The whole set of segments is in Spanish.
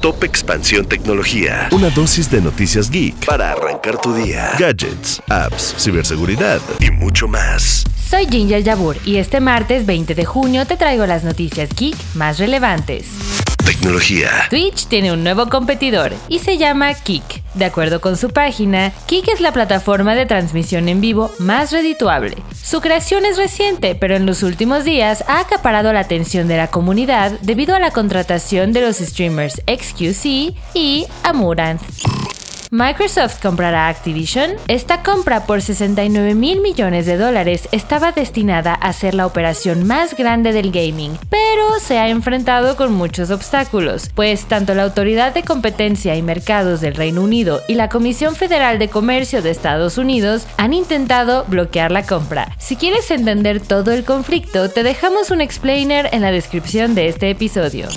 Top Expansión Tecnología. Una dosis de noticias geek para arrancar tu día. Gadgets, apps, ciberseguridad y mucho más. Soy Ginger Yabur y este martes 20 de junio te traigo las noticias geek más relevantes. Tecnología. Twitch tiene un nuevo competidor y se llama Kik. De acuerdo con su página, Kik es la plataforma de transmisión en vivo más redituable. Su creación es reciente, pero en los últimos días ha acaparado la atención de la comunidad debido a la contratación de los streamers XQC y Amuranth. Microsoft comprará Activision. Esta compra por 69 mil millones de dólares estaba destinada a ser la operación más grande del gaming, pero se ha enfrentado con muchos obstáculos, pues tanto la Autoridad de Competencia y Mercados del Reino Unido y la Comisión Federal de Comercio de Estados Unidos han intentado bloquear la compra. Si quieres entender todo el conflicto, te dejamos un explainer en la descripción de este episodio.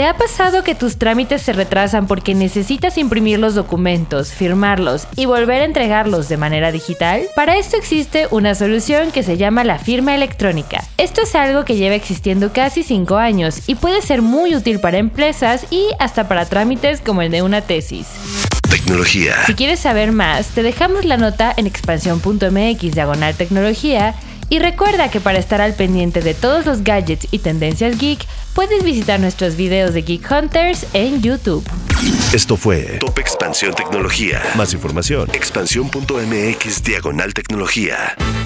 ¿Te ha pasado que tus trámites se retrasan porque necesitas imprimir los documentos, firmarlos y volver a entregarlos de manera digital? Para esto existe una solución que se llama la firma electrónica. Esto es algo que lleva existiendo casi 5 años y puede ser muy útil para empresas y hasta para trámites como el de una tesis. Tecnología. Si quieres saber más, te dejamos la nota en expansión.mx diagonal tecnología y recuerda que para estar al pendiente de todos los gadgets y tendencias geek, puedes visitar nuestros videos de Geek Hunters en YouTube. Esto fue Top Expansión Tecnología. Más información. Expansión.mx Diagonal Tecnología.